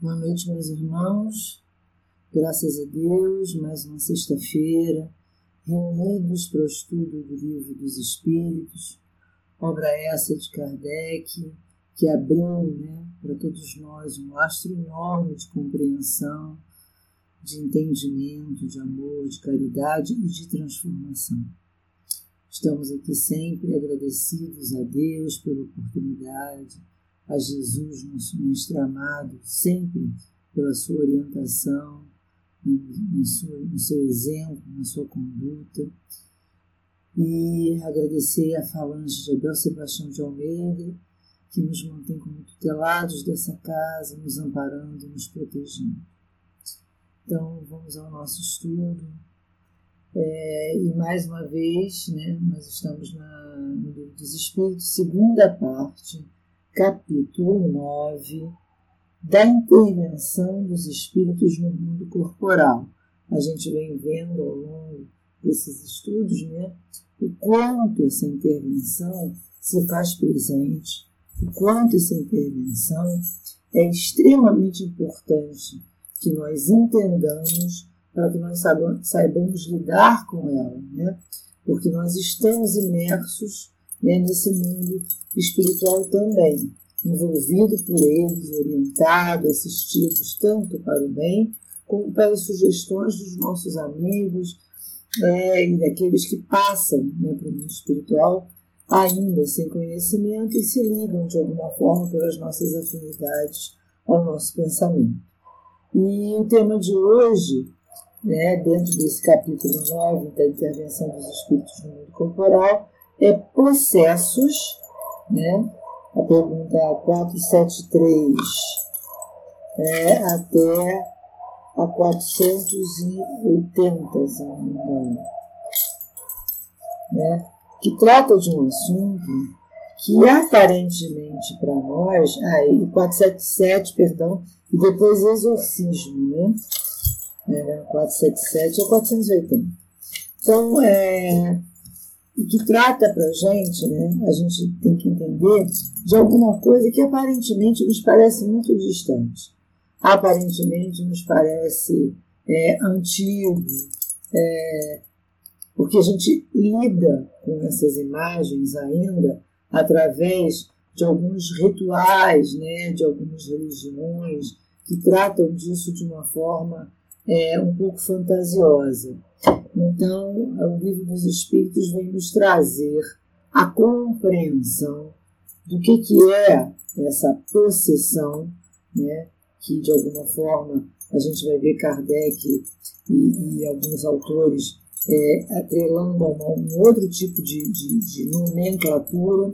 Boa noite, meus irmãos. Graças a Deus, mais uma sexta-feira, reunidos para o estudo do Livro dos Espíritos, obra essa de Kardec, que abriu né, para todos nós um lastro enorme de compreensão, de entendimento, de amor, de caridade e de transformação. Estamos aqui sempre agradecidos a Deus pela oportunidade a Jesus, nosso mestre amado, sempre pela sua orientação, no seu, exemplo, na sua conduta. E agradecer a falange de Abel Sebastião de Almeida, que nos mantém como tutelados dessa casa, nos amparando e nos protegendo. Então, vamos ao nosso estudo. É, e mais uma vez, né, nós estamos na, no Livro dos Espíritos, segunda parte capítulo 9 da intervenção dos espíritos no mundo corporal. A gente vem vendo ao longo desses estudos né, o quanto essa intervenção se faz presente, o quanto essa intervenção é extremamente importante que nós entendamos para que nós saibamos lidar com ela, né? porque nós estamos imersos né, nesse mundo espiritual também, envolvido por eles, orientado, assistidos tanto para o bem como pelas sugestões dos nossos amigos é, e daqueles que passam né, para o mundo espiritual ainda sem conhecimento e se ligam de alguma forma pelas nossas afinidades ao nosso pensamento. E o tema de hoje, né, dentro desse capítulo 9 da intervenção dos espíritos no mundo corporal, é processos, né? A pergunta 473 é até a 480, se não me engano. Né? Que trata de um assunto que aparentemente para nós, ah, e 477, perdão, e depois exorcismo, né? É, 477 é 480. Então, é, e que trata para a gente, né, a gente tem que entender, de alguma coisa que aparentemente nos parece muito distante. Aparentemente nos parece é, antigo, é, porque a gente lida com essas imagens ainda através de alguns rituais, né, de algumas religiões que tratam disso de uma forma é, um pouco fantasiosa. Então, o livro dos Espíritos vem nos trazer a compreensão do que, que é essa possessão, né, que de alguma forma a gente vai ver Kardec e, e alguns autores é, atrelando a um outro tipo de, de, de nomenclatura,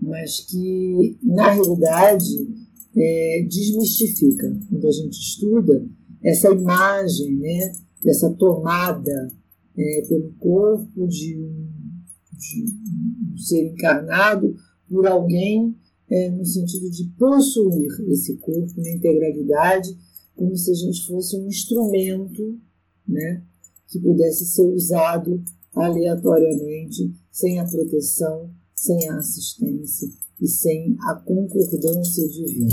mas que na realidade é, desmistifica. Quando a gente estuda essa imagem, né, dessa tomada é, pelo corpo de um, de um, ser encarnado por alguém é, no sentido de possuir esse corpo na integralidade, como se a gente fosse um instrumento né, que pudesse ser usado aleatoriamente, sem a proteção, sem a assistência e sem a concordância divina.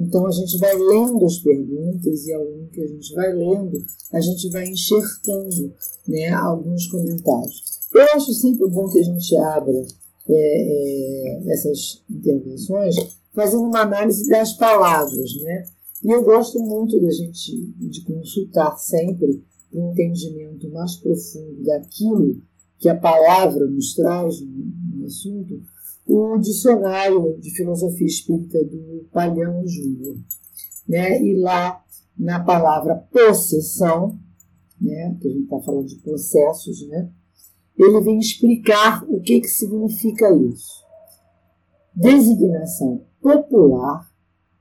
Então a gente vai lendo as perguntas e ao longo que a gente vai lendo, a gente vai enxertando né, alguns comentários. Eu acho sempre bom que a gente abra é, é, essas intervenções fazendo uma análise das palavras, né? E eu gosto muito da gente de consultar sempre um entendimento mais profundo daquilo que a palavra nos traz no, no assunto, o dicionário de filosofia espírita do Palhão Júnior. Né? E lá, na palavra possessão, né? que a gente está falando de processos, né? ele vem explicar o que, que significa isso. Designação popular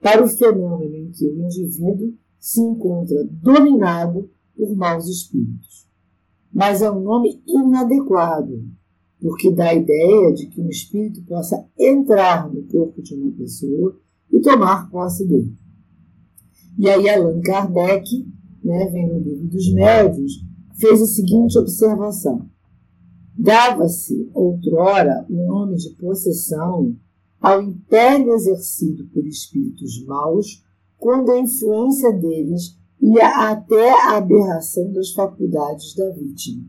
para o fenômeno em que o indivíduo se encontra dominado por maus espíritos. Mas é um nome inadequado, porque dá a ideia de que um espírito possa entrar no corpo de uma pessoa e tomar posse dele. E aí Allan Kardec, né, vem no livro dos médios, fez a seguinte observação. Dava-se, outrora, o nome de possessão ao império exercido por espíritos maus quando a influência deles ia até a aberração das faculdades da vítima.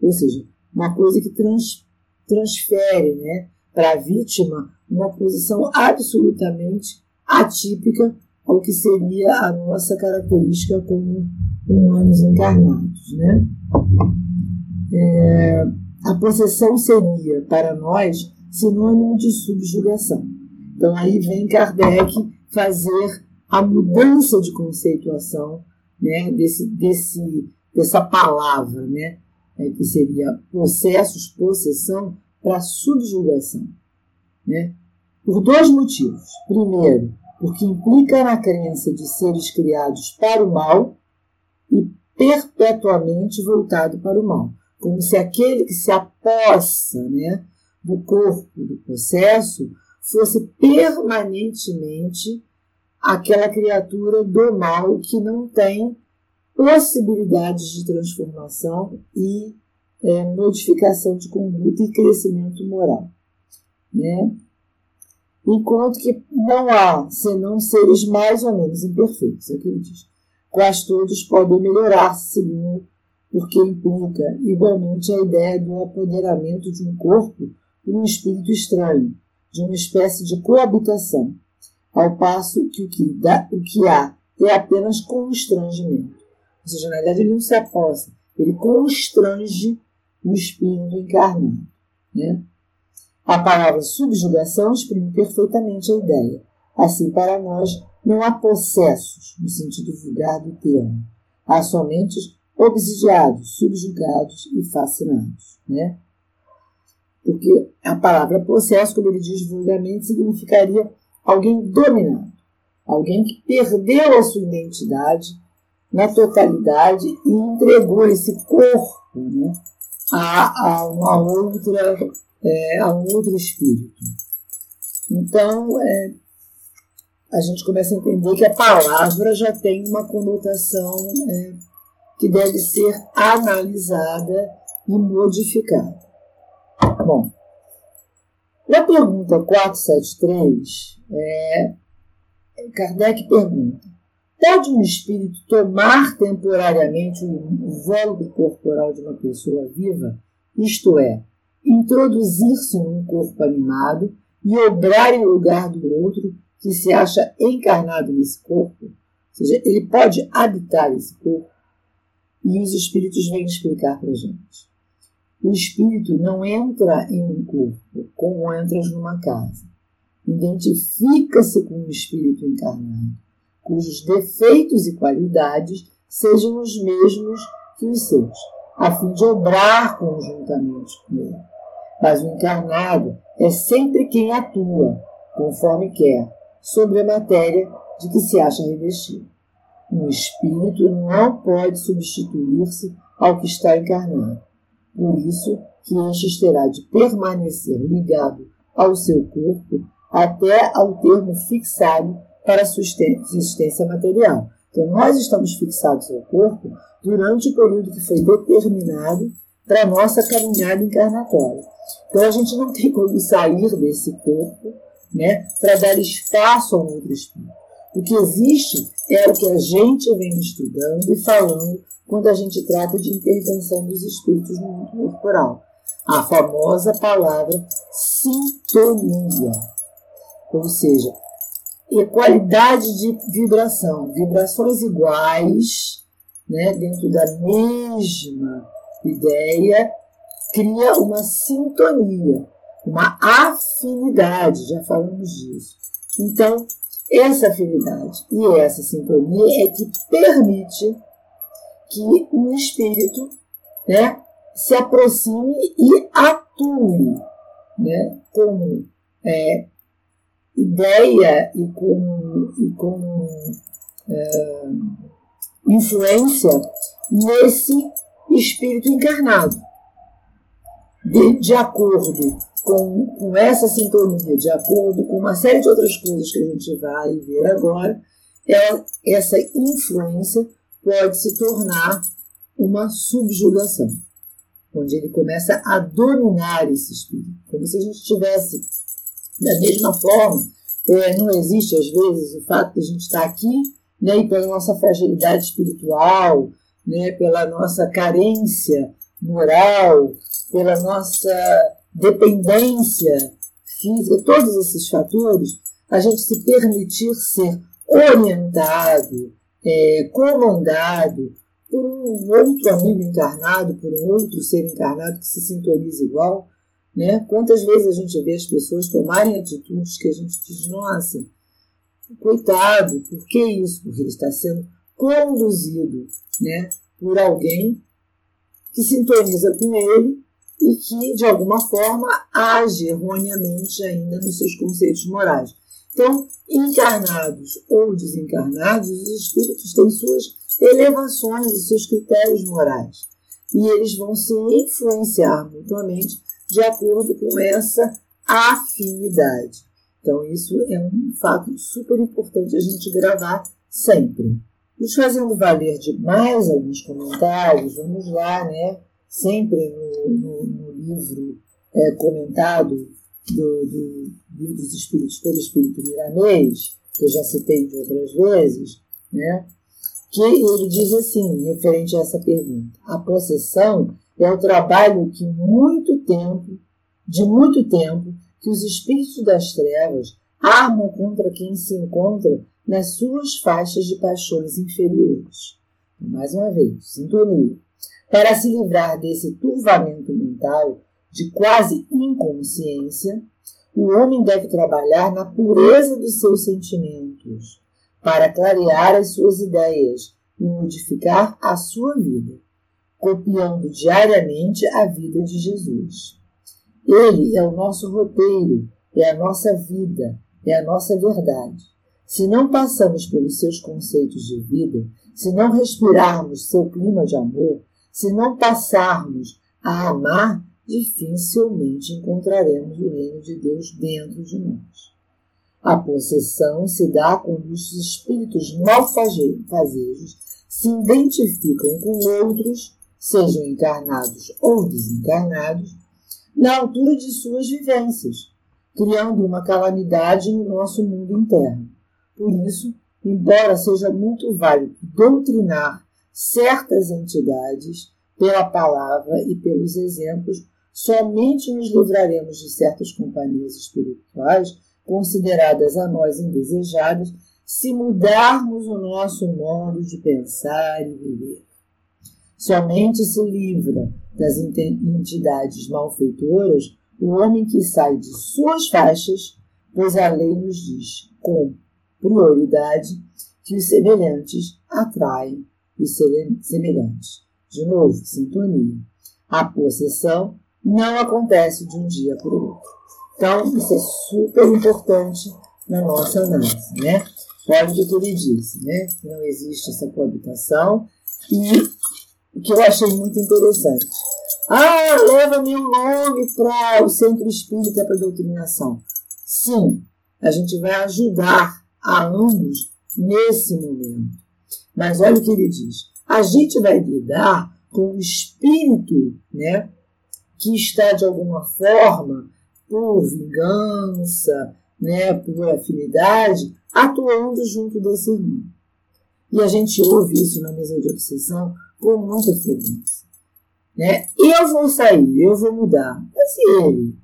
Ou seja, uma coisa que trans, transfere né, para a vítima uma posição absolutamente atípica ao que seria a nossa característica como humanos encarnados. Né? É, a possessão seria, para nós, sinônimo de subjugação. Então aí vem Kardec fazer a mudança de conceituação né, desse, desse, dessa palavra, né, é, que seria processos, possessão, para subjugação. Né, por dois motivos. Primeiro, porque implica na crença de seres criados para o mal e perpetuamente voltado para o mal. Como se aquele que se apossa né, do corpo do processo fosse permanentemente aquela criatura do mal que não tem possibilidades de transformação e é, modificação de conduta e crescimento moral. Né? Enquanto que não há senão seres mais ou menos imperfeitos, é o que ele diz, quais todos podem melhorar-se segundo, porque implica igualmente a ideia do apoderamento de um corpo por um espírito estranho, de uma espécie de coabitação ao passo que o que, dá, o que há é apenas constrangimento. Ou seja, na verdade, ele não se aposta, ele constrange o espírito encarnado. Né? A palavra subjugação exprime perfeitamente a ideia. Assim, para nós, não há possessos, no sentido vulgar do termo. Há somente obsidiados, subjugados e fascinados. Né? Porque a palavra possesso, como ele diz vulgarmente, significaria alguém dominado, alguém que perdeu a sua identidade na totalidade e entregou esse corpo né, a, a, uma outra, é, a um outro espírito. Então, é, a gente começa a entender que a palavra já tem uma conotação é, que deve ser analisada e modificada. Bom, na pergunta 473, é, Kardec pergunta: pode um espírito tomar temporariamente o vôlego corporal de uma pessoa viva, isto é, introduzir-se num corpo animado e obrar em lugar do outro que se acha encarnado nesse corpo? Ou seja, ele pode habitar esse corpo? E os espíritos vêm explicar para a gente. O espírito não entra em um corpo como entras numa casa. Identifica-se com o espírito encarnado, cujos defeitos e qualidades sejam os mesmos que os seus, a fim de obrar conjuntamente com ele. Mas o encarnado é sempre quem atua, conforme quer, sobre a matéria de que se acha revestido. Um espírito não pode substituir-se ao que está encarnado por isso que antes terá de permanecer ligado ao seu corpo até ao termo fixado para a sua existência material. Então, nós estamos fixados ao corpo durante o período que foi determinado para a nossa caminhada encarnatória. Então, a gente não tem como sair desse corpo né, para dar espaço a um outro espírito. O que existe é o que a gente vem estudando e falando quando a gente trata de intervenção dos espíritos no mundo corporal. A famosa palavra sintonia, ou seja, equalidade de vibração, vibrações iguais, né, dentro da mesma ideia, cria uma sintonia, uma afinidade, já falamos disso. Então, essa afinidade e essa sintonia é que permite que o espírito né, se aproxime e atue né, como é, ideia e como, e como é, influência nesse espírito encarnado. De, de acordo com, com essa sintonia, de acordo com uma série de outras coisas que a gente vai ver agora, é essa influência pode se tornar uma subjugação, onde ele começa a dominar esse espírito, como se a gente tivesse, da mesma forma é, não existe, às vezes, o fato de a gente estar aqui né, e pela nossa fragilidade espiritual, né, pela nossa carência moral, pela nossa dependência física, todos esses fatores, a gente se permitir ser orientado, é, comandado por um outro amigo encarnado, por um outro ser encarnado que se sintoniza igual. Né? Quantas vezes a gente vê as pessoas tomarem atitudes que a gente diz, nossa, coitado, por que isso? Porque ele está sendo conduzido né, por alguém que sintoniza com ele e que, de alguma forma, age erroneamente ainda nos seus conceitos morais. Então, encarnados ou desencarnados, os espíritos têm suas elevações e seus critérios morais. E eles vão se influenciar mutuamente de acordo com essa afinidade. Então, isso é um fato super importante a gente gravar sempre. Nos fazendo valer de mais alguns comentários, vamos lá, né? Sempre no, no, no livro é, comentado do, do Livro dos Espíritos pelo Espírito Miramês, que eu já citei de outras vezes, né? que ele diz assim, referente a essa pergunta: a possessão é o trabalho que muito tempo, de muito tempo, que os espíritos das trevas armam contra quem se encontra nas suas faixas de paixões inferiores. Mais uma vez, sintonia. Para se livrar desse turvamento mental de quase inconsciência, o homem deve trabalhar na pureza dos seus sentimentos, para clarear as suas ideias e modificar a sua vida, copiando diariamente a vida de Jesus. Ele é o nosso roteiro, é a nossa vida, é a nossa verdade. Se não passamos pelos seus conceitos de vida, se não respirarmos seu clima de amor, se não passarmos a amar, dificilmente encontraremos o reino de Deus dentro de nós. A possessão se dá quando os espíritos malfazejos se identificam com outros, sejam encarnados ou desencarnados, na altura de suas vivências, criando uma calamidade no nosso mundo interno. Por isso, embora seja muito válido doutrinar certas entidades pela palavra e pelos exemplos, somente nos livraremos de certas companhias espirituais consideradas a nós indesejadas se mudarmos o nosso modo de pensar e viver. Somente se livra das entidades malfeitoras o homem que sai de suas faixas, pois a lei nos diz, com prioridade, que os semelhantes atraem os semelhantes. De novo, sintonia. A possessão não acontece de um dia para o outro. Então, isso é super importante na nossa análise, né? Olha o que ele disse, né? Não existe essa coabitação. E o que eu achei muito interessante. Ah, leva meu nome para o Centro Espírita para Doutrinação. Sim, a gente vai ajudar a ambos nesse momento. Mas olha o que ele diz. A gente vai lidar com o espírito né, que está de alguma forma por vingança, né, por afinidade, atuando junto desse irmão. E a gente ouve isso na mesa de obsessão com muita frequência. Né? Eu vou sair, eu vou mudar. Mas e ele?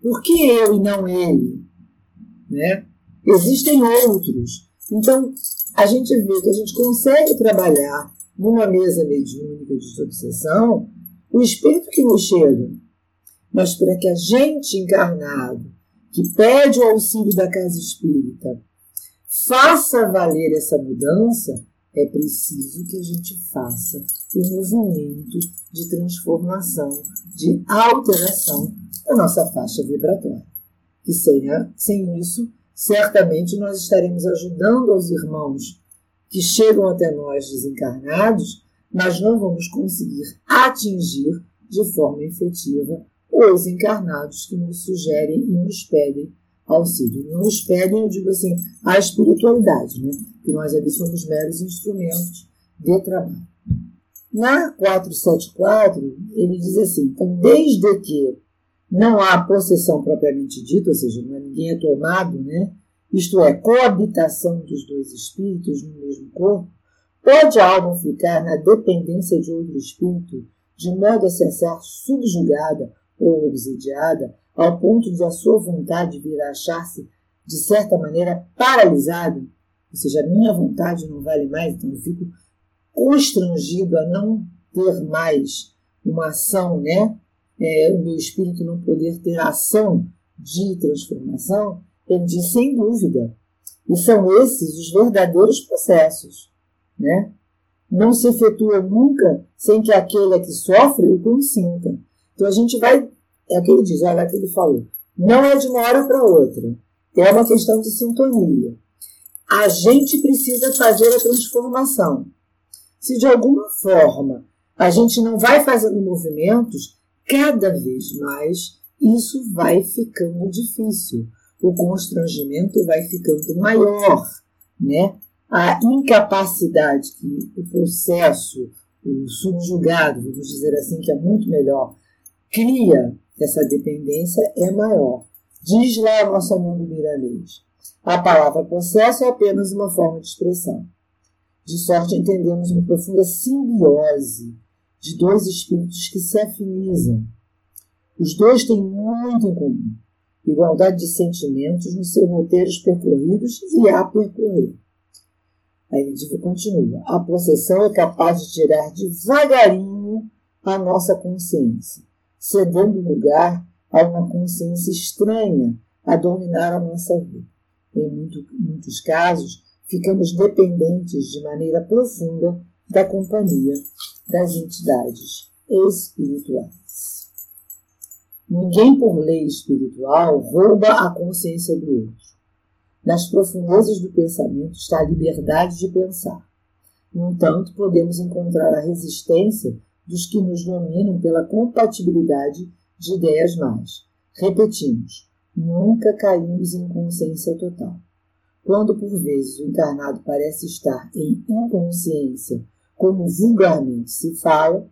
Por que eu e não ele? Né? Existem outros. Então, a gente vê que a gente consegue trabalhar numa mesa mediúnica de obsessão o espírito que nos chega, mas para que a gente encarnado, que pede o auxílio da casa espírita, faça valer essa mudança, é preciso que a gente faça o movimento de transformação, de alteração da nossa faixa vibratória. E sem, sem isso, certamente nós estaremos ajudando os irmãos que chegam até nós desencarnados mas não vamos conseguir atingir de forma efetiva os encarnados que nos sugerem e nos pedem auxílio. Não nos pedem, eu digo assim, a espiritualidade, né? Que nós ali somos meros instrumentos de trabalho. Na 474, ele diz assim: então, desde que não há possessão propriamente dita, ou seja, é, ninguém é tomado né, isto é, coabitação dos dois espíritos no mesmo corpo, pode a alma ficar na dependência de outro espírito, de modo a se achar subjugada ou obsidiada, ao ponto de a sua vontade vir a achar-se, de certa maneira, paralisada? Ou seja, a minha vontade não vale mais, então eu fico constrangido a não ter mais uma ação, né? É, o meu espírito não poder ter ação de transformação, ele diz sem dúvida. E são esses os verdadeiros processos, né? Não se efetua nunca sem que aquele que sofre o consinta. Então a gente vai, é o que ele diz, olha o que ele falou, não é de uma hora para outra, é uma questão de sintonia. A gente precisa fazer a transformação. Se de alguma forma a gente não vai fazendo movimentos, cada vez mais isso vai ficando difícil. O constrangimento vai ficando maior, né? A incapacidade que o processo, o subjugado, vamos dizer assim, que é muito melhor, cria essa dependência é maior. Diz lá a nossa amigo Miramês. A palavra processo é apenas uma forma de expressão de sorte entendemos uma profunda simbiose de dois espíritos que se afinizam. Os dois têm muito em comum, igualdade de sentimentos nos seus roteiros percorridos e a percorrer. Aí ele continua: a possessão é capaz de tirar devagarinho a nossa consciência, cedendo lugar a uma consciência estranha a dominar a nossa vida. Em muito, muitos casos, ficamos dependentes de maneira profunda da companhia das entidades espirituais. Ninguém, por lei espiritual, rouba a consciência do outro. Nas profundezas do pensamento está a liberdade de pensar. No entanto, podemos encontrar a resistência dos que nos dominam pela compatibilidade de ideias más. Repetimos, nunca caímos em consciência total. Quando por vezes o encarnado parece estar em inconsciência, como vulgarmente se fala,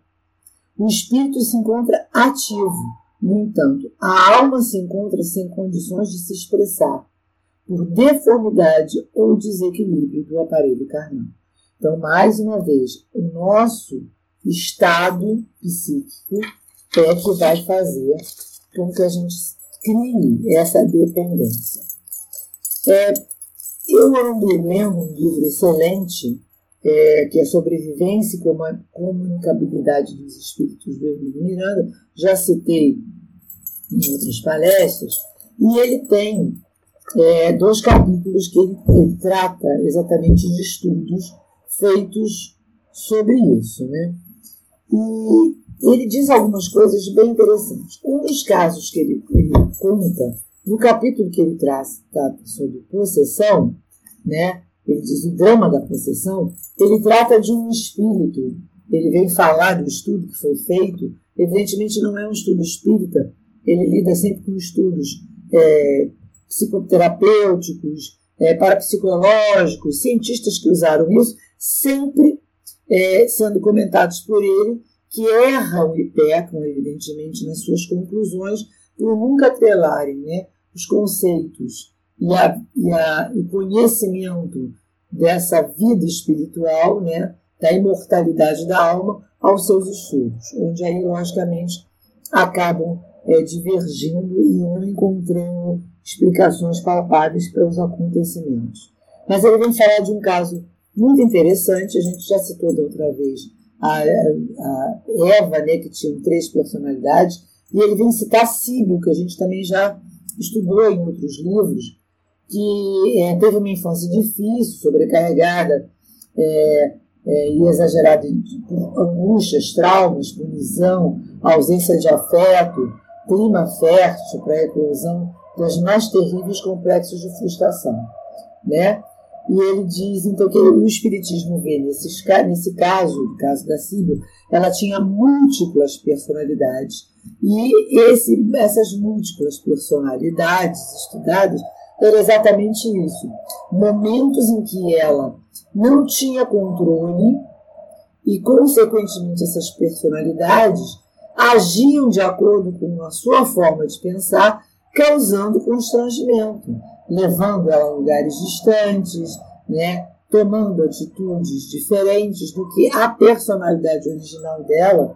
o espírito se encontra ativo. No entanto, a alma se encontra sem condições de se expressar, por deformidade ou desequilíbrio do aparelho carnal. Então, mais uma vez, o nosso estado psíquico é que vai fazer com que a gente crie essa dependência. É, eu ando lendo um livro excelente, é, que é Sobrevivência e Comunicabilidade dos Espíritos do Emílio Miranda, já citei em outras palestras, e ele tem é, dois capítulos que ele, ele, trata exatamente de estudos feitos sobre isso. Né? E ele diz algumas coisas bem interessantes. Um dos casos que ele, ele conta no capítulo que ele traz tá, sobre possessão, né, ele diz o drama da possessão, ele trata de um espírito. Ele vem falar do estudo que foi feito. Evidentemente, não é um estudo espírita, ele lida sempre com estudos é, psicoterapêuticos, é, parapsicológicos, cientistas que usaram isso, sempre é, sendo comentados por ele, que erram e pecam, evidentemente, nas suas conclusões, por nunca atrelarem né, os conceitos e, a, e a, o conhecimento dessa vida espiritual, né, da imortalidade da alma, aos seus estudos, onde aí, logicamente, acabam é, divergindo e não encontrando explicações palpáveis para os acontecimentos. Mas ele vem falar de um caso muito interessante, a gente já citou da outra vez a, a Eva, né, que tinha três personalidades, e ele vem citar Síbio, que a gente também já estudou em outros livros, que é, teve uma infância difícil, sobrecarregada é, é, e exagerada por angústias, traumas, punição, ausência de afeto, clima fértil para a eclosão das mais terríveis complexos de frustração. Né? E ele diz, então, que o Espiritismo vê, nesse, nesse caso, no caso da Síbio, ela tinha múltiplas personalidades e esse, essas múltiplas personalidades estudadas eram exatamente isso. Momentos em que ela não tinha controle e, consequentemente, essas personalidades agiam de acordo com a sua forma de pensar, causando constrangimento. Levando ela a lugares distantes, né? tomando atitudes diferentes do que a personalidade original dela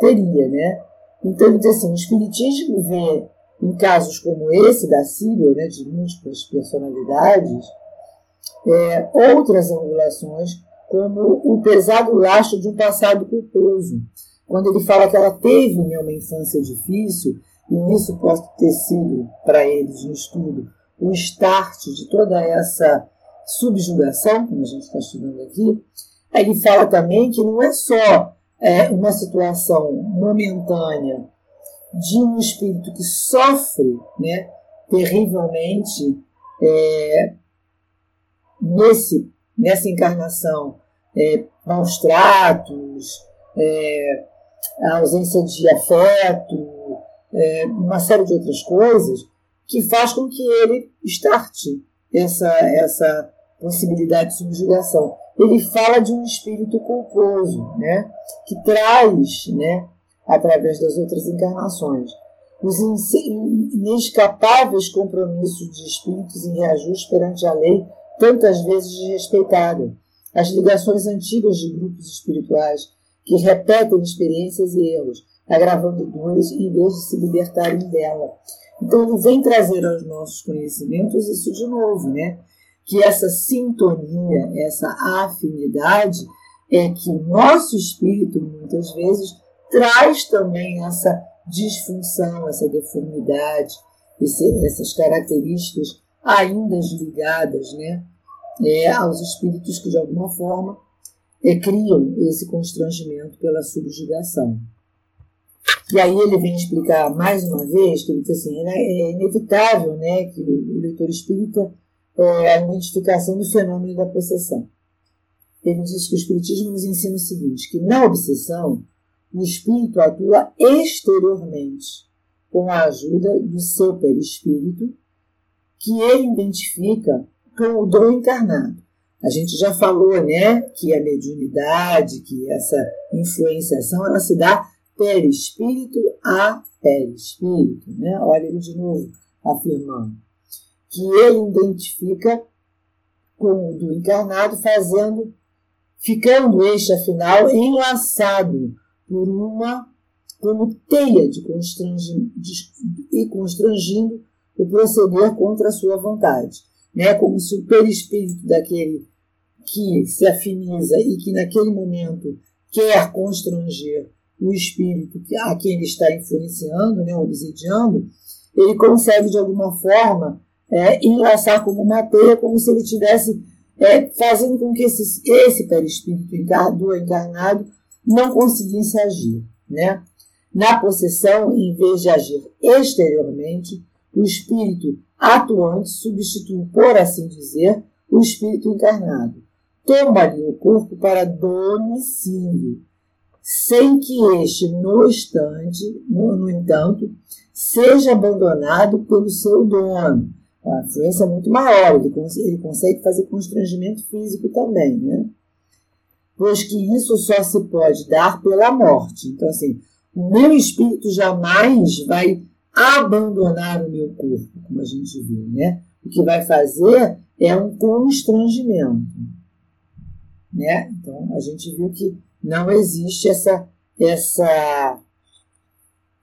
teria. Né? Então, ele diz assim, o Espiritismo vê em casos como esse da Sírio, né, de múltiplas personalidades, é, outras angulações, como o pesado lastro de um passado culposo. Quando ele fala que ela teve né, uma infância difícil, e isso pode ter sido para eles no estudo o start de toda essa subjugação, como a gente está estudando aqui, ele fala também que não é só é, uma situação momentânea de um espírito que sofre né, terrivelmente é, nesse, nessa encarnação é, maus tratos, é, a ausência de afeto, é, uma série de outras coisas, que faz com que ele starte essa, essa possibilidade de subjugação. Ele fala de um espírito culposo, né, que traz, né, através das outras encarnações, os inescapáveis compromissos de espíritos em reajuste perante a lei, tantas vezes desrespeitada, as ligações antigas de grupos espirituais que repetem experiências e erros, agravando dores em vez de se libertarem dela. Então vem trazer aos nossos conhecimentos isso de novo, né? Que essa sintonia, essa afinidade é que o nosso espírito muitas vezes traz também essa disfunção, essa deformidade, esse, essas características ainda ligadas, né? É, aos espíritos que de alguma forma é, criam esse constrangimento pela subjugação. E aí ele vem explicar mais uma vez que assim, é inevitável né, que o leitor espírita é, a identificação do fenômeno da possessão. Ele diz que o Espiritismo nos ensina o seguinte, que na obsessão, o espírito atua exteriormente, com a ajuda do seu perispírito, que ele identifica com o dom encarnado. A gente já falou, né, que a mediunidade, que essa influenciação, ela se dá perispírito a perispírito, né? Olha ele de novo afirmando que ele identifica com o do encarnado, fazendo, ficando este afinal enlaçado por uma como teia de constrangindo, e constrangindo o proceder contra a sua vontade, né? Como se o perispírito daquele que se afiniza e que naquele momento quer constranger o espírito a quem ele está influenciando, né, obsidiando, ele consegue de alguma forma é, enlaçar como uma teia, como se ele estivesse é, fazendo com que esse, esse perispírito do encarnado não conseguisse agir. Né? Na possessão, em vez de agir exteriormente, o espírito atuante substitui, por assim dizer, o espírito encarnado toma-lhe o corpo para domicílio, sem que este, no instante, no, no entanto, seja abandonado pelo seu dono. A influência é muito maior, ele, ele consegue fazer constrangimento físico também, né? Pois que isso só se pode dar pela morte. Então, assim, o meu espírito jamais vai abandonar o meu corpo, como a gente viu, né? O que vai fazer é um constrangimento. Né? Então, a gente viu que não existe essa, essa,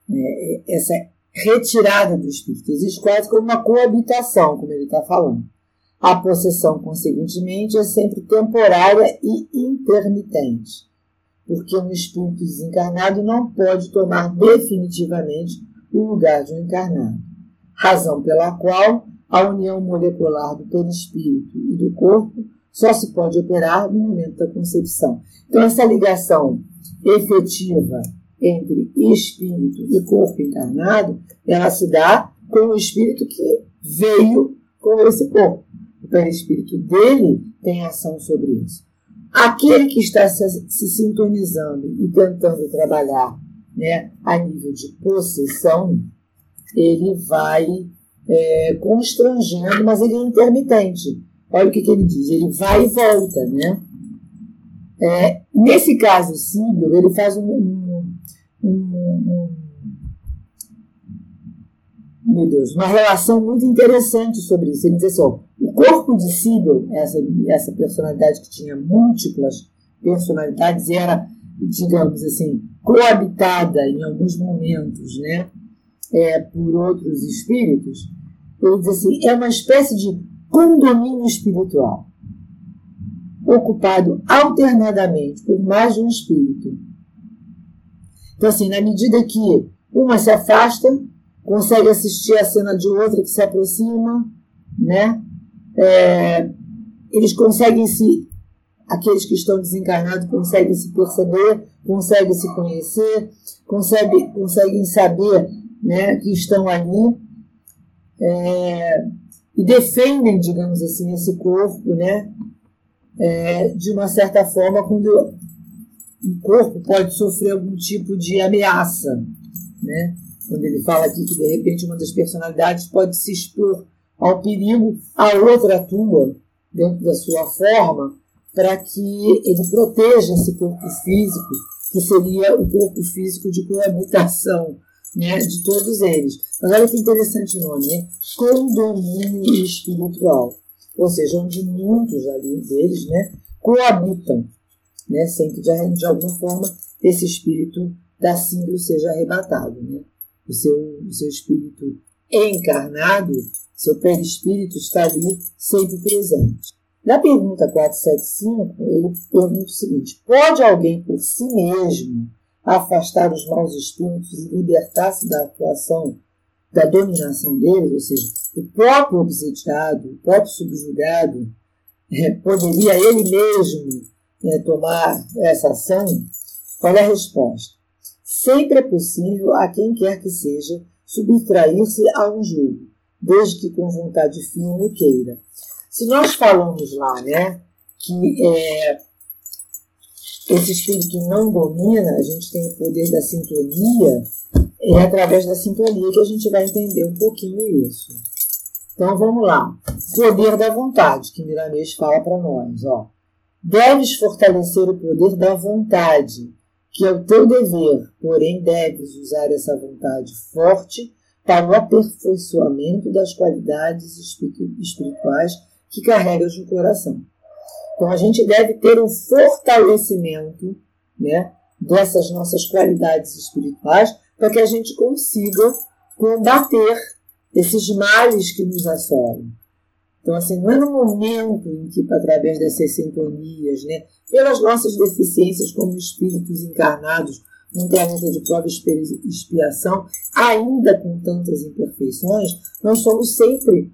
é, essa retirada do espírito. Existe quase como uma coabitação, como ele está falando. A possessão, consequentemente, é sempre temporária e intermitente, porque um espírito desencarnado não pode tomar definitivamente o lugar de um encarnado. Razão pela qual a união molecular do perispírito e do corpo só se pode operar no momento da concepção. Então, essa ligação efetiva entre espírito e corpo encarnado, ela se dá com o espírito que veio com esse corpo. O perispírito dele tem ação sobre isso. Aquele que está se, se sintonizando e tentando trabalhar né, a nível de possessão, ele vai é, constrangendo, mas ele é intermitente. Olha o que, que ele diz, ele vai e volta, né? É, nesse caso, Síbio, ele faz um, um, um, meu Deus, uma relação muito interessante sobre isso. Ele diz assim: ó, o corpo de Sibyl, essa, essa personalidade que tinha múltiplas personalidades era, digamos assim, coabitada em alguns momentos né, é, por outros espíritos, ele diz assim: é uma espécie de condomínio espiritual, ocupado alternadamente por mais de um espírito. Então, assim, na medida que uma se afasta, consegue assistir a cena de outra que se aproxima, né? É, eles conseguem se, aqueles que estão desencarnados conseguem se perceber, conseguem se conhecer, conseguem, conseguem saber né, que estão ali é, e defendem, digamos assim, esse corpo, né? É, de uma certa forma, quando o corpo pode sofrer algum tipo de ameaça, né? quando ele fala aqui que de repente uma das personalidades pode se expor ao perigo, a outra atua dentro da sua forma para que ele proteja esse corpo físico, que seria o corpo físico de coabitação né, de todos eles. Mas olha que interessante o nome, né? Condomínio espiritual. Ou seja, onde muitos ali deles né, coabitam, né, sem que de, de alguma forma esse espírito da símbolo seja arrebatado. Né? o seu, o seu espírito encarnado, seu perispírito está ali sempre presente. Na pergunta 475, ele pergunta o seguinte: pode alguém por si mesmo afastar os maus espíritos e libertar-se da atuação, da dominação deles? Ou seja, o próprio obsediado, o próprio subjugado, é, poderia ele mesmo é, tomar essa ação? Qual é a resposta? Sempre é possível a quem quer que seja subtrair-se a um julgo, desde que com vontade firme queira. Se nós falamos lá, né, que é, esse espírito não domina, a gente tem o poder da sintonia, é através da sintonia que a gente vai entender um pouquinho isso. Então vamos lá. Poder da vontade, que Miramês fala para nós. Ó. Deves fortalecer o poder da vontade que é o teu dever, porém deves usar essa vontade forte para o aperfeiçoamento das qualidades espirituais que carregas no coração. Então a gente deve ter um fortalecimento né, dessas nossas qualidades espirituais para que a gente consiga combater esses males que nos assolam. Então, assim, não é no momento em que, através dessas sintonias, né, pelas nossas deficiências como espíritos encarnados num planeta de prova e expiação, ainda com tantas imperfeições, nós somos sempre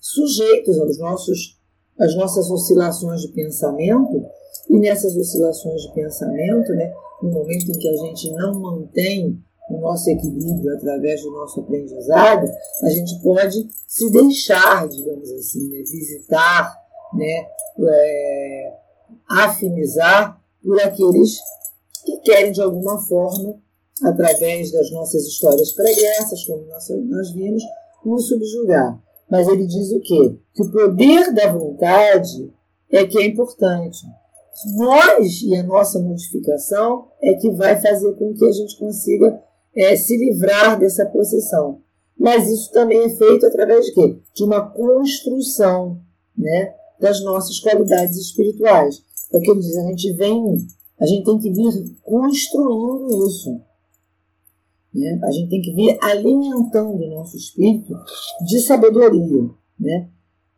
sujeitos aos nossos, às nossas oscilações de pensamento, e nessas oscilações de pensamento, né, no momento em que a gente não mantém o nosso equilíbrio através do nosso aprendizado, a gente pode se deixar, digamos assim, né, visitar, né, é, afinizar por aqueles que querem, de alguma forma, através das nossas histórias pregressas, como nós, nós vimos, nos subjugar. Mas ele diz o quê? Que o poder da vontade é que é importante. Nós e a nossa modificação é que vai fazer com que a gente consiga é, se livrar dessa possessão. Mas isso também é feito através de quê? De uma construção né, das nossas qualidades espirituais. É o que ele diz, a gente vem, a gente tem que vir construindo isso. Né? A gente tem que vir alimentando o nosso espírito de sabedoria. Né?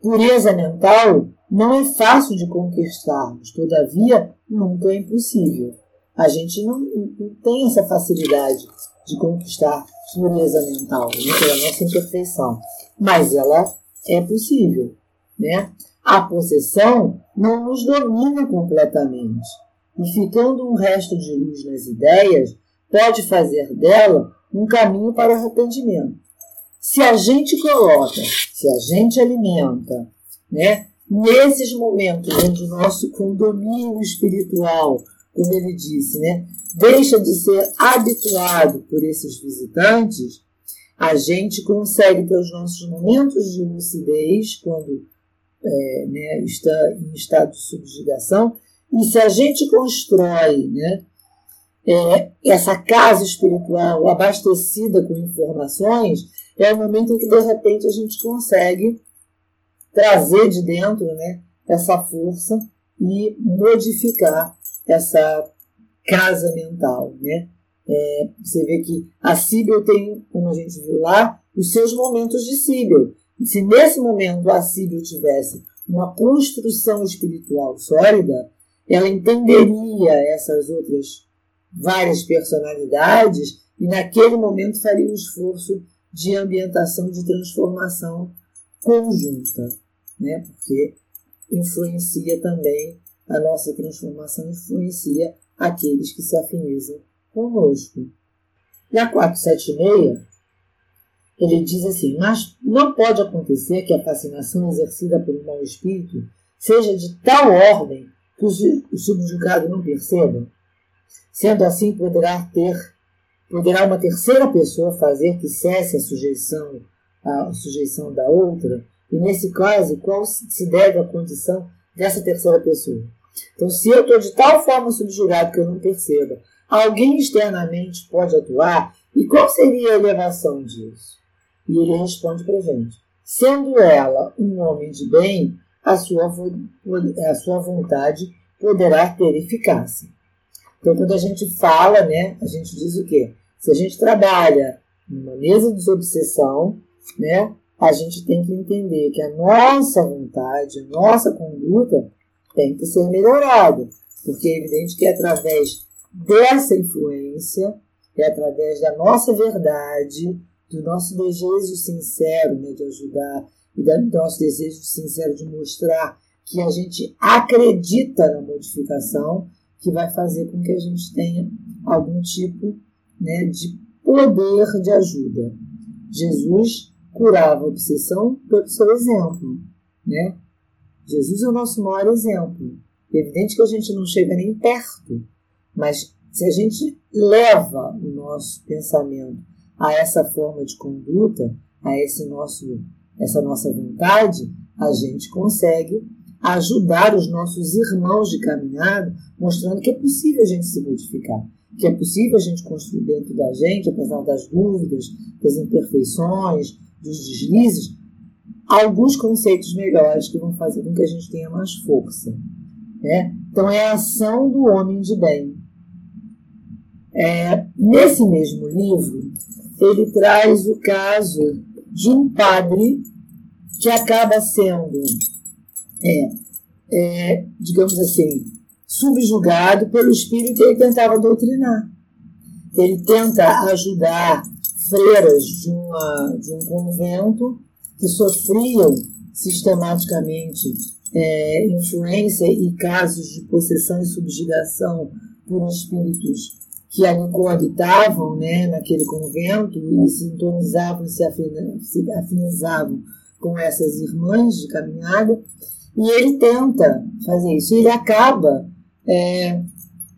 Pureza mental não é fácil de conquistarmos, todavia nunca é impossível. A gente não, não tem essa facilidade de conquistar pureza mental, né, pela nossa imperfeição. Mas ela é possível. Né? A possessão não nos domina completamente. E ficando um resto de luz nas ideias, pode fazer dela um caminho para arrependimento. Se a gente coloca, se a gente alimenta, né, nesses momentos onde o nosso condomínio espiritual, como ele disse, né, deixa de ser habituado por esses visitantes, a gente consegue ter os nossos momentos de lucidez quando é, né, está em estado de subjugação. E se a gente constrói né, é, essa casa espiritual abastecida com informações, é o momento em que, de repente, a gente consegue trazer de dentro né, essa força e modificar essa casa mental. Né? É, você vê que a Síbel tem, como a gente viu lá, os seus momentos de Síbel. E se nesse momento a Síbel tivesse uma construção espiritual sólida, ela entenderia essas outras várias personalidades e naquele momento faria um esforço de ambientação, de transformação conjunta, né? porque influencia também a nossa transformação, influencia aqueles que se afinizam conosco. Na 476, ele diz assim: Mas não pode acontecer que a fascinação exercida por um mau espírito seja de tal ordem que o subjugado não perceba. Sendo assim, poderá ter poderá uma terceira pessoa fazer que cesse a sujeição a sujeição da outra, e nesse caso, qual se deve a condição dessa terceira pessoa? Então, se eu estou de tal forma subjugado que eu não perceba, alguém externamente pode atuar, e qual seria a elevação disso? E ele responde para gente: sendo ela um homem de bem, a sua, a sua vontade poderá ter eficácia. Então, quando a gente fala, né, a gente diz o quê? Se a gente trabalha numa mesa de desobsessão, né, a gente tem que entender que a nossa vontade, a nossa conduta tem que ser melhorada. Porque é evidente que é através dessa influência, é através da nossa verdade, do nosso desejo sincero né, de ajudar e do nosso desejo sincero de mostrar que a gente acredita na modificação, que vai fazer com que a gente tenha algum tipo né, de poder de ajuda. Jesus curava a obsessão pelo seu exemplo. Né? Jesus é o nosso maior exemplo. É evidente que a gente não chega nem perto, mas se a gente leva o nosso pensamento a essa forma de conduta, a esse nosso, essa nossa vontade, a gente consegue ajudar os nossos irmãos de caminhada, mostrando que é possível a gente se modificar, que é possível a gente construir dentro da gente, apesar das dúvidas, das imperfeições, dos deslizes, alguns conceitos melhores que vão fazer com que a gente tenha mais força. Né? Então, é a ação do homem de bem. É, nesse mesmo livro, ele traz o caso de um padre que acaba sendo, é, é, digamos assim, subjugado pelo espírito que ele tentava doutrinar. Ele tenta ajudar freiras de, uma, de um convento que sofriam sistematicamente é, influência e casos de possessão e subjugação por espíritos que ali coabitavam né, naquele convento e sintonizavam se, se afinizavam com essas irmãs de caminhada. E ele tenta fazer isso. E ele acaba é,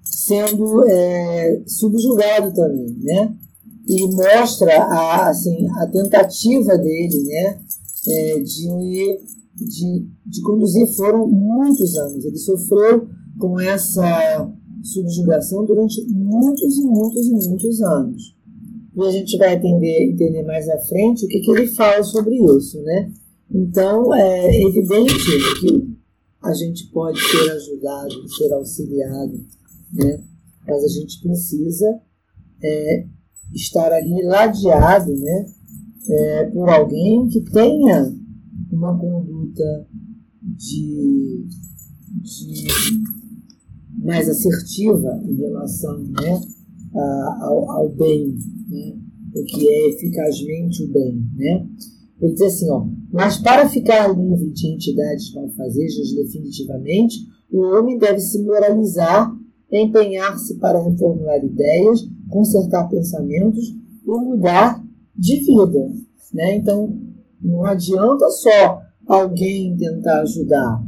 sendo é, subjugado também, né? E mostra a, assim, a tentativa dele né, é, de, de, de conduzir. Foram muitos anos. Ele sofreu com essa subjugação durante muitos e muitos e muitos anos. E a gente vai entender, entender mais à frente o que, que ele fala sobre isso, né? Então, é evidente que a gente pode ser ajudado, ser auxiliado, né? Mas a gente precisa é, estar ali ladeado, né? É, por alguém que tenha uma conduta de, de mais assertiva em relação né, ao, ao, bem, né, o que é eficazmente o bem. Né? Ele diz assim, ó, mas para ficar livre de entidades malfazejas definitivamente, o homem deve se moralizar, empenhar-se para reformular ideias, consertar pensamentos e mudar de vida. Né? Então, não adianta só alguém tentar ajudar,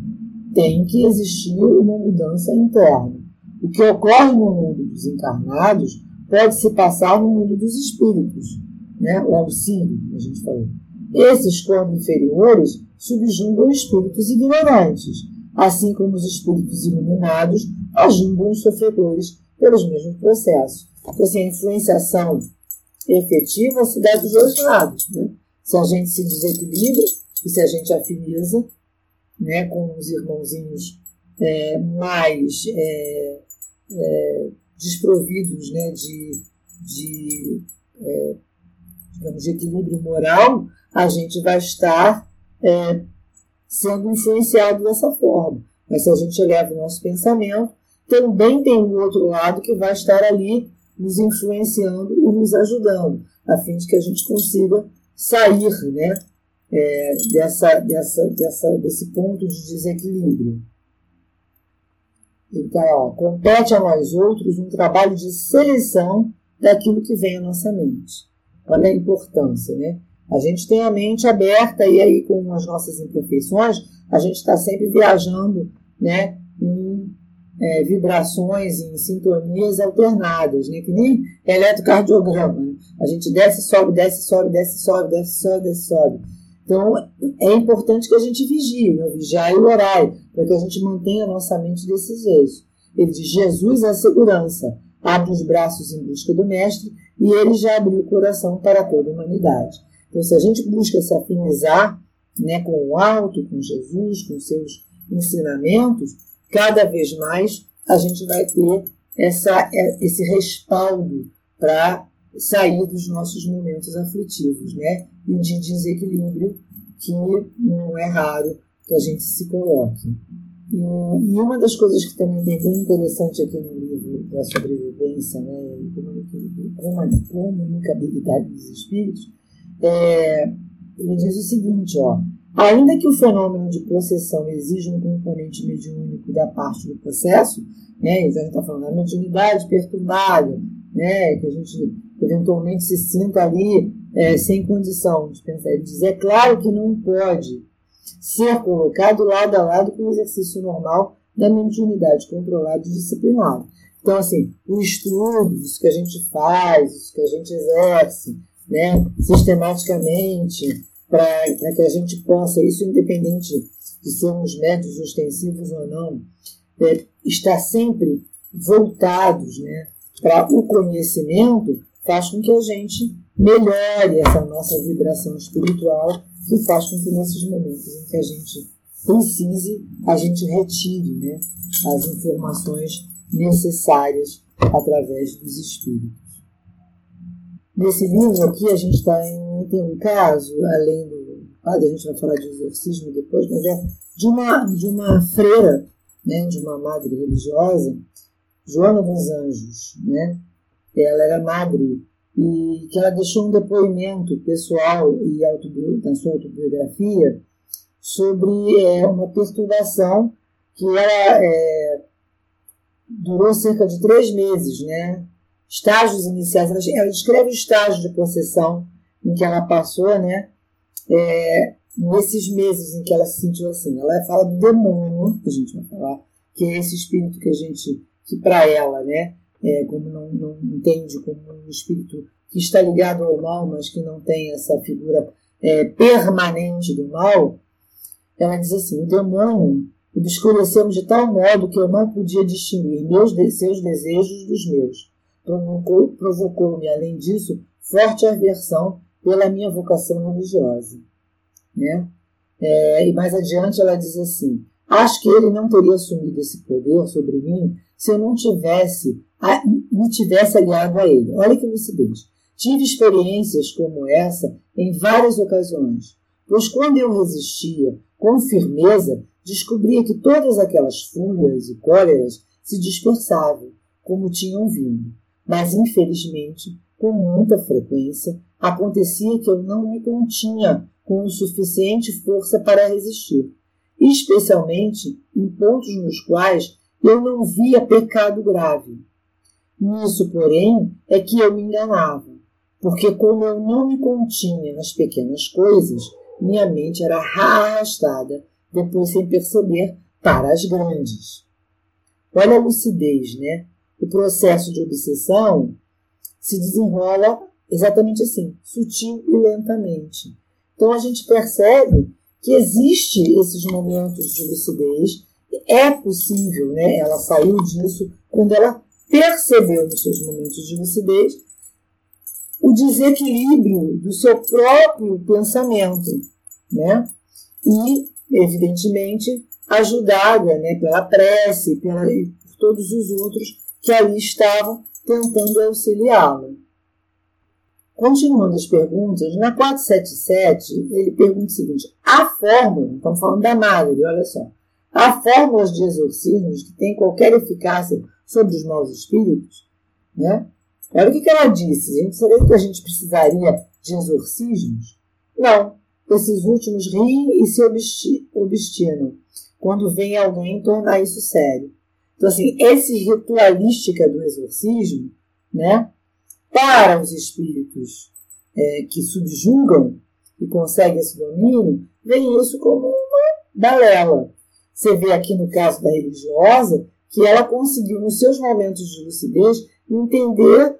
tem que existir uma mudança interna. O que ocorre no mundo dos encarnados pode se passar no mundo dos espíritos, né? o auxílio, a gente falou. Esses corpos inferiores subjugam espíritos ignorantes, assim como os espíritos iluminados ajudam os sofredores pelos mesmos processos. Então, assim, a influenciação efetiva se dá dos dois lados. Né? Se a gente se desequilibra e se a gente afiniza né, com os irmãozinhos é, mais é, é, desprovidos né, de, de, é, digamos, de equilíbrio moral, a gente vai estar é, sendo influenciado dessa forma. Mas se a gente leva o nosso pensamento, também tem um outro lado que vai estar ali nos influenciando e nos ajudando, a fim de que a gente consiga sair né, é, dessa, dessa, dessa, desse ponto de desequilíbrio. Então, ó, compete a nós outros um trabalho de seleção daquilo que vem à nossa mente. Olha a importância, né? A gente tem a mente aberta e aí com as nossas imperfeições, a gente está sempre viajando né, em é, vibrações, em sintonias alternadas, né, que nem eletrocardiograma. Né? A gente desce, sobe, desce, sobe, desce, sobe, desce, sobe, desce, sobe. Então, é importante que a gente vigie, né? vigiar e orar, para que a gente mantenha a nossa mente desses eixos. Ele diz: Jesus é a segurança, abre os braços em busca do Mestre e ele já abriu o coração para toda a humanidade. Então, se a gente busca se afinizar né, com o alto, com Jesus, com seus ensinamentos, cada vez mais a gente vai ter essa, é, esse respaldo para sair dos nossos momentos aflitivos, né? E de desequilíbrio que não é raro que a gente se coloque. E, uma das coisas que também é bem interessante aqui no livro da sobrevivência, né, e comunicabilidade dos espíritos, é, ele diz o seguinte, ó, ainda que o fenômeno de possessão exija um componente mediúnico da parte do processo, né, gente está falando da mediunidade perturbada, né, que a gente eventualmente se sinta ali é, sem condição de pensar. Ele diz, é claro que não pode ser colocado lado a lado com o exercício normal da mediunidade controlada e disciplinada. Então, assim, o estudo, isso que a gente faz, isso que a gente exerce, né, sistematicamente, para que a gente possa, isso independente de sermos métodos ostensivos ou não, é, estar sempre voltados né, para o conhecimento, faz com que a gente melhore essa nossa vibração espiritual e faz com que nesses momentos em que a gente precise, a gente retire né, as informações necessárias através dos espíritos. Nesse livro aqui a gente tá em, tem um caso, além do padre, a gente vai falar de exorcismo depois, mas é de uma, de uma freira, né, de uma madre religiosa, Joana dos Anjos, né? Ela era madre e que ela deixou um depoimento pessoal e na sua autobiografia sobre é, uma perturbação que ela é, durou cerca de três meses, né? Estágios iniciais. Ela, ela descreve o estágio de possessão em que ela passou, né? É, nesses meses em que ela se sentiu assim. Ela fala do demônio, que a gente vai falar, que é esse espírito que a gente, que para ela, né, é, como não, não entende como um espírito que está ligado ao mal, mas que não tem essa figura é, permanente do mal, ela diz assim: o demônio o desconhecemos de tal modo que eu não podia distinguir meus, seus desejos dos meus provocou-me, além disso, forte aversão pela minha vocação religiosa. Né? É, e mais adiante ela diz assim: Acho que ele não teria assumido esse poder sobre mim se eu não tivesse me tivesse aliado a ele. Olha que lucidez. Tive experiências como essa em várias ocasiões, pois quando eu resistia com firmeza, descobria que todas aquelas fúrias e cóleras se dispersavam, como tinham vindo mas infelizmente, com muita frequência, acontecia que eu não me continha com o suficiente força para resistir, especialmente em pontos nos quais eu não via pecado grave. Nisso, porém, é que eu me enganava, porque como eu não me continha nas pequenas coisas, minha mente era arrastada, depois sem perceber, para as grandes. Olha a lucidez, né? O processo de obsessão se desenrola exatamente assim, sutil e lentamente. Então a gente percebe que existe esses momentos de lucidez, é possível, né? Ela saiu disso quando ela percebeu nos seus momentos de lucidez o desequilíbrio do seu próprio pensamento, né? E, evidentemente, ajudada né, pela prece pela, e por todos os outros que ali estavam tentando auxiliá-la. Continuando as perguntas, na 477, ele pergunta o seguinte: a fórmula, estamos falando da madre, olha só, há fórmulas de exorcismos que têm qualquer eficácia sobre os maus espíritos? Né? Olha o que, que ela disse: gente sabia que a gente precisaria de exorcismos? Não. Esses últimos riem e se obstinam quando vem alguém tornar isso sério. Então, assim, esse ritualística do exorcismo, né, para os espíritos é, que subjugam e conseguem esse domínio, vem isso como uma balela. Você vê aqui no caso da religiosa que ela conseguiu, nos seus momentos de lucidez, entender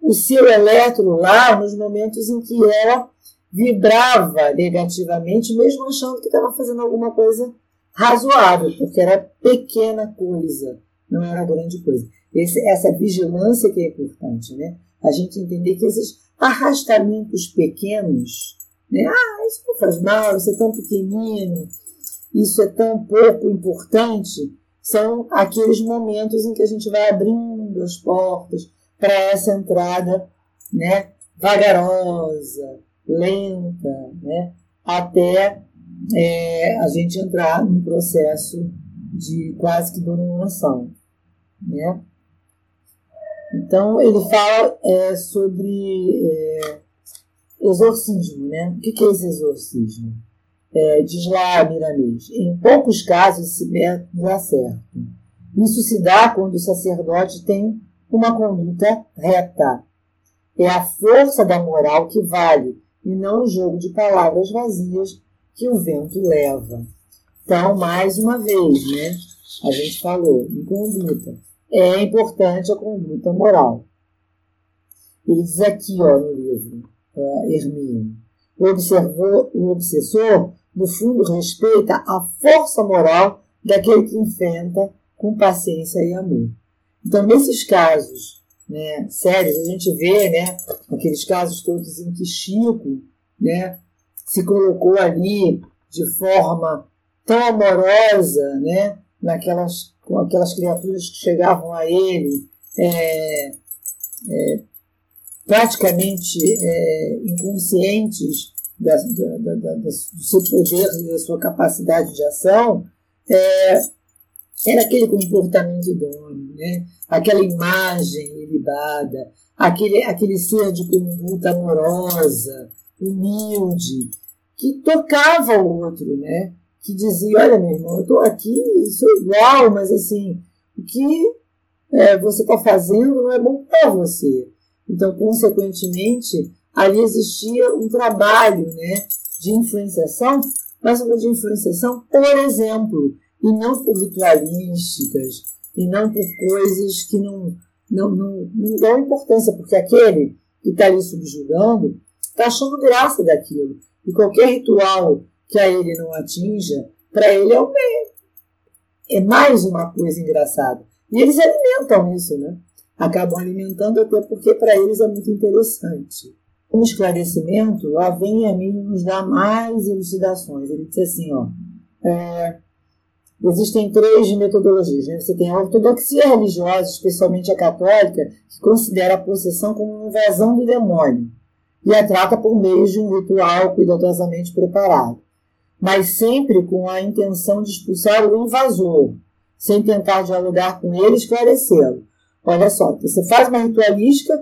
o seu elétron lá nos momentos em que ela vibrava negativamente, mesmo achando que estava fazendo alguma coisa razoável, porque era pequena coisa, não era grande coisa. Esse, essa vigilância que é importante, né? A gente entender que esses arrastamentos pequenos, né? Ah, isso não faz mal, isso é tão pequenino, isso é tão pouco importante, são aqueles momentos em que a gente vai abrindo as portas para essa entrada, né? Vagarosa, lenta, né? Até é, a gente entrar num processo de quase que dominação. Né? Então, ele fala é, sobre é, exorcismo. Né? O que é esse exorcismo? É, diz lá Miramês, em poucos casos esse método dá certo. Isso se dá quando o sacerdote tem uma conduta reta. É a força da moral que vale, e não o jogo de palavras vazias que o vento leva. Então, mais uma vez, né, a gente falou em conduta. É importante a conduta moral. Ele diz aqui ó, no livro, uh, Hermínio, o, observou, o obsessor, no fundo, respeita a força moral daquele que enfrenta com paciência e amor. Então, nesses casos né, sérios, a gente vê né, aqueles casos todos em que Chico né, se colocou ali de forma tão amorosa, né, naquelas, com aquelas criaturas que chegavam a ele, é, é, praticamente é, inconscientes da, da, da, do seu poder e da sua capacidade de ação, é, era aquele comportamento idôneo, né? aquela imagem ilibada, aquele, aquele ser de conduta amorosa, humilde, que tocava o outro, né? que dizia, olha meu irmão, eu estou aqui, sou igual, mas assim, o que é, você está fazendo não é bom para você. Então, consequentemente, ali existia um trabalho né, de influenciação, mas uma de influenciação, por exemplo, e não por ritualísticas, e não por coisas que não, não, não, não dão importância, porque aquele que está ali subjugando está achando graça daquilo. E qualquer ritual que a ele não atinja, para ele é, um, é mais uma coisa engraçada. E eles alimentam isso, né? Acabam alimentando até porque para eles é muito interessante. Um esclarecimento, lá vem Emílio nos dá mais elucidações. Ele diz assim, ó, é, existem três metodologias. Né? Você tem a ortodoxia religiosa, especialmente a católica, que considera a possessão como uma invasão do demônio e a trata por meio de um ritual cuidadosamente preparado, mas sempre com a intenção de expulsar o invasor, sem tentar dialogar com ele e esclarecê-lo. Olha só, você faz uma ritualística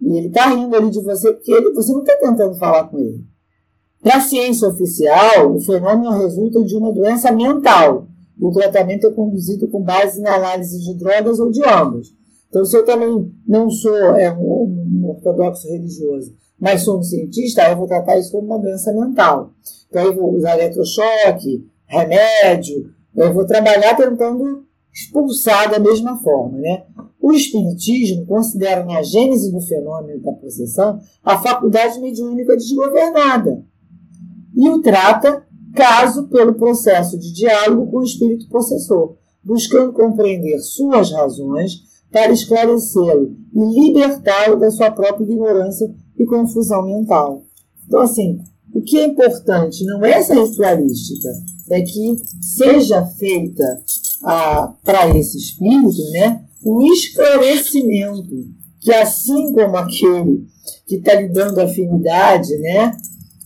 e ele está rindo ali de você porque ele, você não está tentando falar com ele. Para a ciência oficial, o fenômeno resulta de uma doença mental. O tratamento é conduzido com base na análise de drogas ou de ambos. Então, se eu também não sou é, um, um ortodoxo religioso, mas sou um cientista, eu vou tratar isso como uma doença mental. Então, eu vou usar eletrochoque, remédio, eu vou trabalhar tentando expulsar da mesma forma. Né? O Espiritismo considera na gênese do fenômeno da possessão a faculdade mediúnica desgovernada e o trata caso pelo processo de diálogo com o espírito possessor, buscando compreender suas razões para esclarecê-lo e libertá-lo da sua própria ignorância e confusão mental. Então, assim, o que é importante não é essa ritualística, é que seja feita ah, para esse espírito né, o esclarecimento, que assim como aquele que está lhe dando afinidade, né,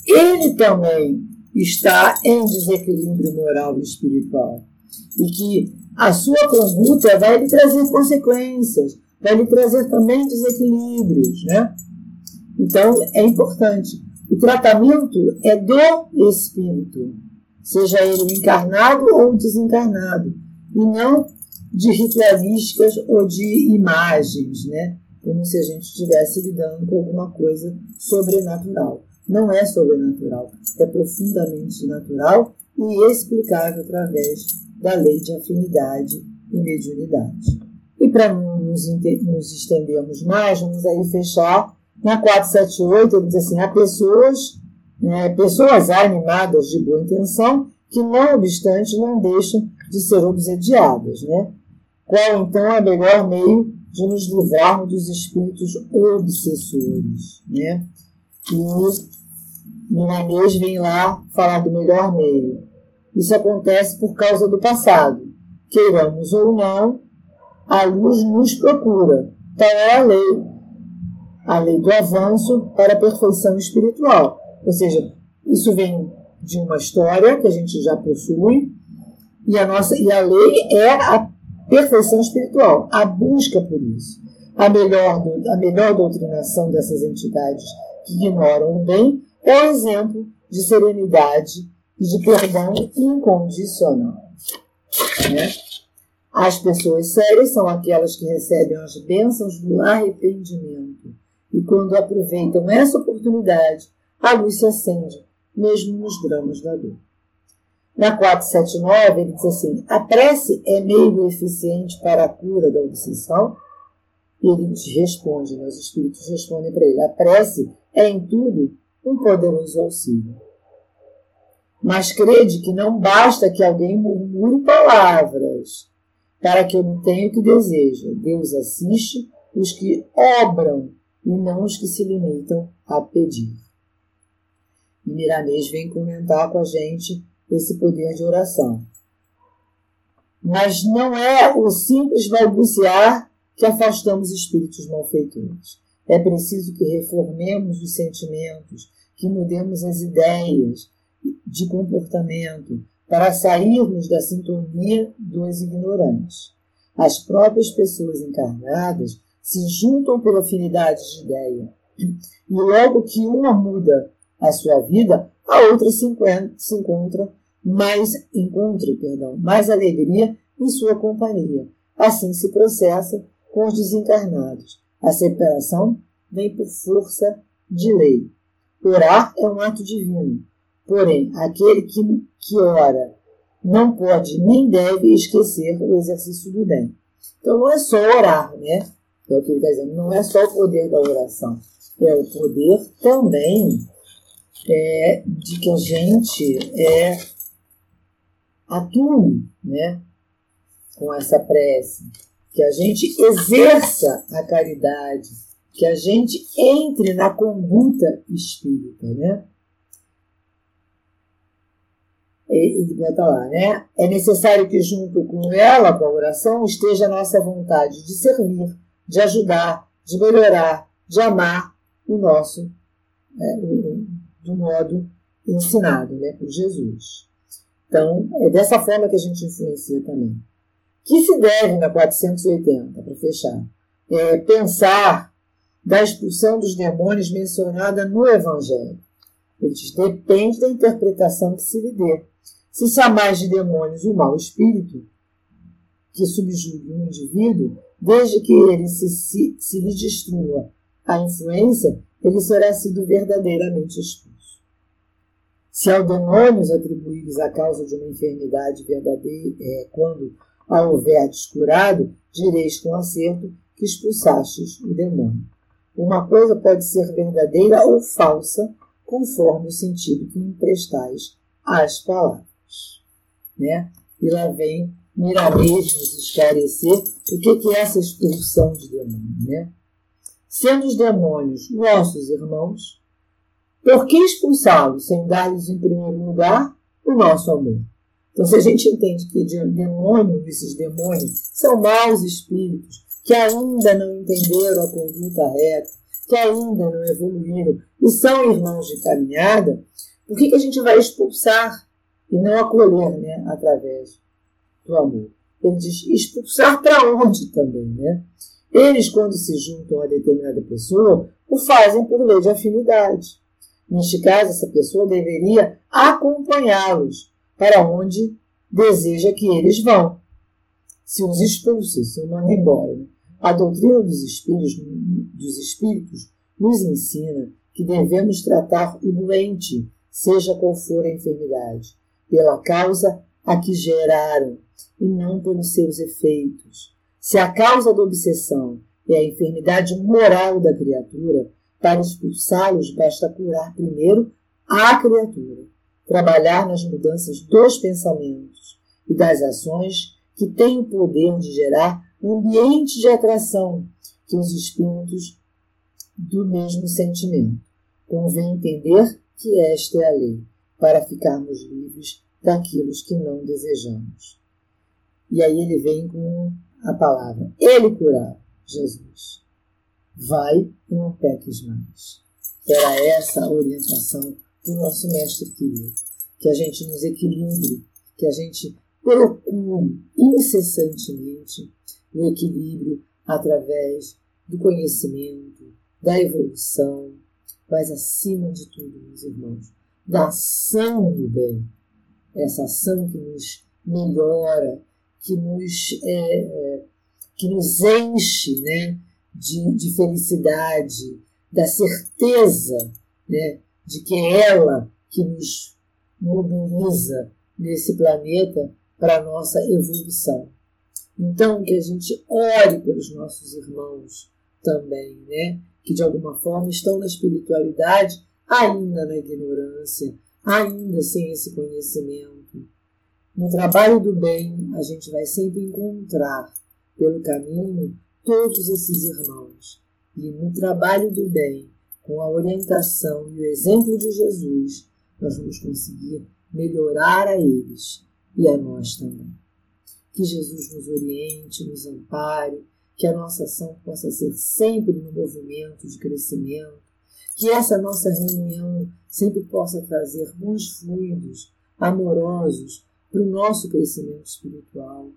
ele também está em desequilíbrio moral e espiritual. E que a sua conduta vai lhe trazer consequências, vai lhe trazer também desequilíbrios. Né? Então, é importante. O tratamento é do espírito, seja ele encarnado ou desencarnado, e não de ritualísticas ou de imagens, né? como se a gente estivesse lidando com alguma coisa sobrenatural. Não é sobrenatural, é profundamente natural e explicável através da lei de afinidade e mediunidade. E para não nos, nos estendermos mais, vamos aí fechar na 478, ele diz assim: há pessoas, né, pessoas animadas de boa intenção que, não obstante, não deixam de ser obsediadas. Né? Qual então é o melhor meio de nos livrarmos dos espíritos obsessores? Né? E Milanês vem lá falar do melhor meio. Isso acontece por causa do passado. Queiramos ou não, a luz nos procura. Tal é a lei a lei do avanço para a perfeição espiritual. Ou seja, isso vem de uma história que a gente já possui, e a, nossa, e a lei é a perfeição espiritual, a busca por isso. A melhor, a melhor doutrinação dessas entidades que ignoram o bem é o exemplo de serenidade e de perdão incondicional. Né? As pessoas sérias são aquelas que recebem as bênçãos do arrependimento e quando aproveitam essa oportunidade, a luz se acende, mesmo nos dramas da dor. Na 479, ele diz assim: a prece é meio eficiente para a cura da obsessão? E ele responde, né, os espíritos respondem para ele: a prece é em tudo um poderoso auxílio. Mas crede que não basta que alguém murmure palavras para que eu não tenha o que deseja. Deus assiste os que obram e não os que se limitam a pedir. E Miranês vem comentar com a gente esse poder de oração. Mas não é o simples balbuciar que afastamos espíritos malfeitores. É preciso que reformemos os sentimentos, que mudemos as ideias de comportamento para sairmos da sintonia dos ignorantes. As próprias pessoas encarnadas se juntam por afinidade de ideia. E logo que uma muda a sua vida, a outra se encontra, se encontra mais encontra, perdão, mais alegria em sua companhia. Assim se processa com os desencarnados. A separação vem por força de lei. Orar é um ato divino. Porém, aquele que, que ora não pode nem deve esquecer o exercício do bem. Então não é só orar, né? É o que ele está dizendo. Não é só o poder da oração, é o poder também é, de que a gente é, atue né, com essa prece, que a gente exerça a caridade, que a gente entre na conduta espírita, né? Ele bota lá, né? É necessário que junto com ela, com a oração, esteja a nossa vontade de servir, de ajudar, de melhorar, de amar o nosso, é, o, do modo ensinado né, por Jesus. Então, é dessa forma que a gente influencia também. Que se deve na 480, para fechar, é pensar da expulsão dos demônios mencionada no Evangelho. Ele diz, depende da interpretação que se lhe dê. Se chamar de demônios o mau espírito, que subjugue um indivíduo, Desde que ele se, se, se lhe destrua a influência, ele será sido verdadeiramente expulso. Se ao demônios atribuíres a causa de uma enfermidade verdadeira, é, quando a houver descurado, direis com acerto que expulsastes o demônio. Uma coisa pode ser verdadeira ou falsa, conforme o sentido que emprestais às palavras. Né? E lá vem Miramês nos esclarecer o que é essa expulsão de demônio. Né? sendo os demônios nossos irmãos, por que expulsá-los sem dar-lhes em primeiro lugar o nosso amor? Então, se a gente entende que demônio, esses demônios, são maus espíritos que ainda não entenderam a conduta reta, que ainda não evoluíram e são irmãos de caminhada, por que, que a gente vai expulsar e não acolher né, através do amor? Ele diz expulsar para onde também, né? Eles, quando se juntam a determinada pessoa, o fazem por lei de afinidade. Neste caso, essa pessoa deveria acompanhá-los para onde deseja que eles vão. Se os expulsa, se os manda embora. Né? A doutrina dos espíritos, dos espíritos nos ensina que devemos tratar o doente, seja qual for a enfermidade, pela causa a que geraram e não pelos seus efeitos. Se a causa da obsessão é a enfermidade moral da criatura, para expulsá-los basta curar primeiro a criatura, trabalhar nas mudanças dos pensamentos e das ações que têm o poder de gerar um ambiente de atração que os espíritos do mesmo sentimento. Convém entender que esta é a lei, para ficarmos livres daquilo que não desejamos. E aí ele vem com a palavra. Ele curava, Jesus. Vai e não peques mais. Era essa a orientação do nosso mestre querido. Que a gente nos equilibre, que a gente procure incessantemente o equilíbrio através do conhecimento, da evolução, mas acima de tudo, meus irmãos, da ação do bem. Essa ação que nos melhora, que nos, é, é, que nos enche né, de, de felicidade, da certeza né, de que é ela que nos mobiliza nesse planeta para a nossa evolução. Então, que a gente ore pelos nossos irmãos também, né? que de alguma forma estão na espiritualidade, ainda na ignorância, ainda sem esse conhecimento no trabalho do bem, a gente vai sempre encontrar pelo caminho todos esses irmãos. E no trabalho do bem, com a orientação e o exemplo de Jesus, nós vamos conseguir melhorar a eles e a nós também. Que Jesus nos oriente, nos ampare, que a nossa ação possa ser sempre no movimento de crescimento, que essa nossa reunião sempre possa trazer bons fluidos amorosos para o nosso crescimento espiritual.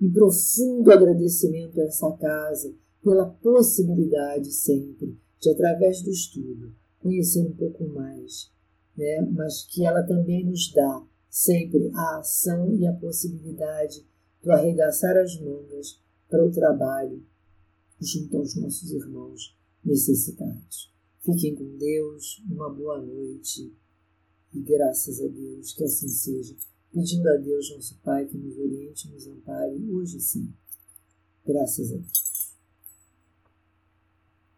E profundo agradecimento a essa casa pela possibilidade sempre de, através do estudo, conhecer um pouco mais, né? mas que ela também nos dá sempre a ação e a possibilidade de arregaçar as mangas para o trabalho junto aos nossos irmãos necessitados. Fiquem com Deus, uma boa noite e graças a Deus que assim seja pedindo a Deus, nosso Pai, que nos oriente e nos ampare hoje sim. Graças a Deus.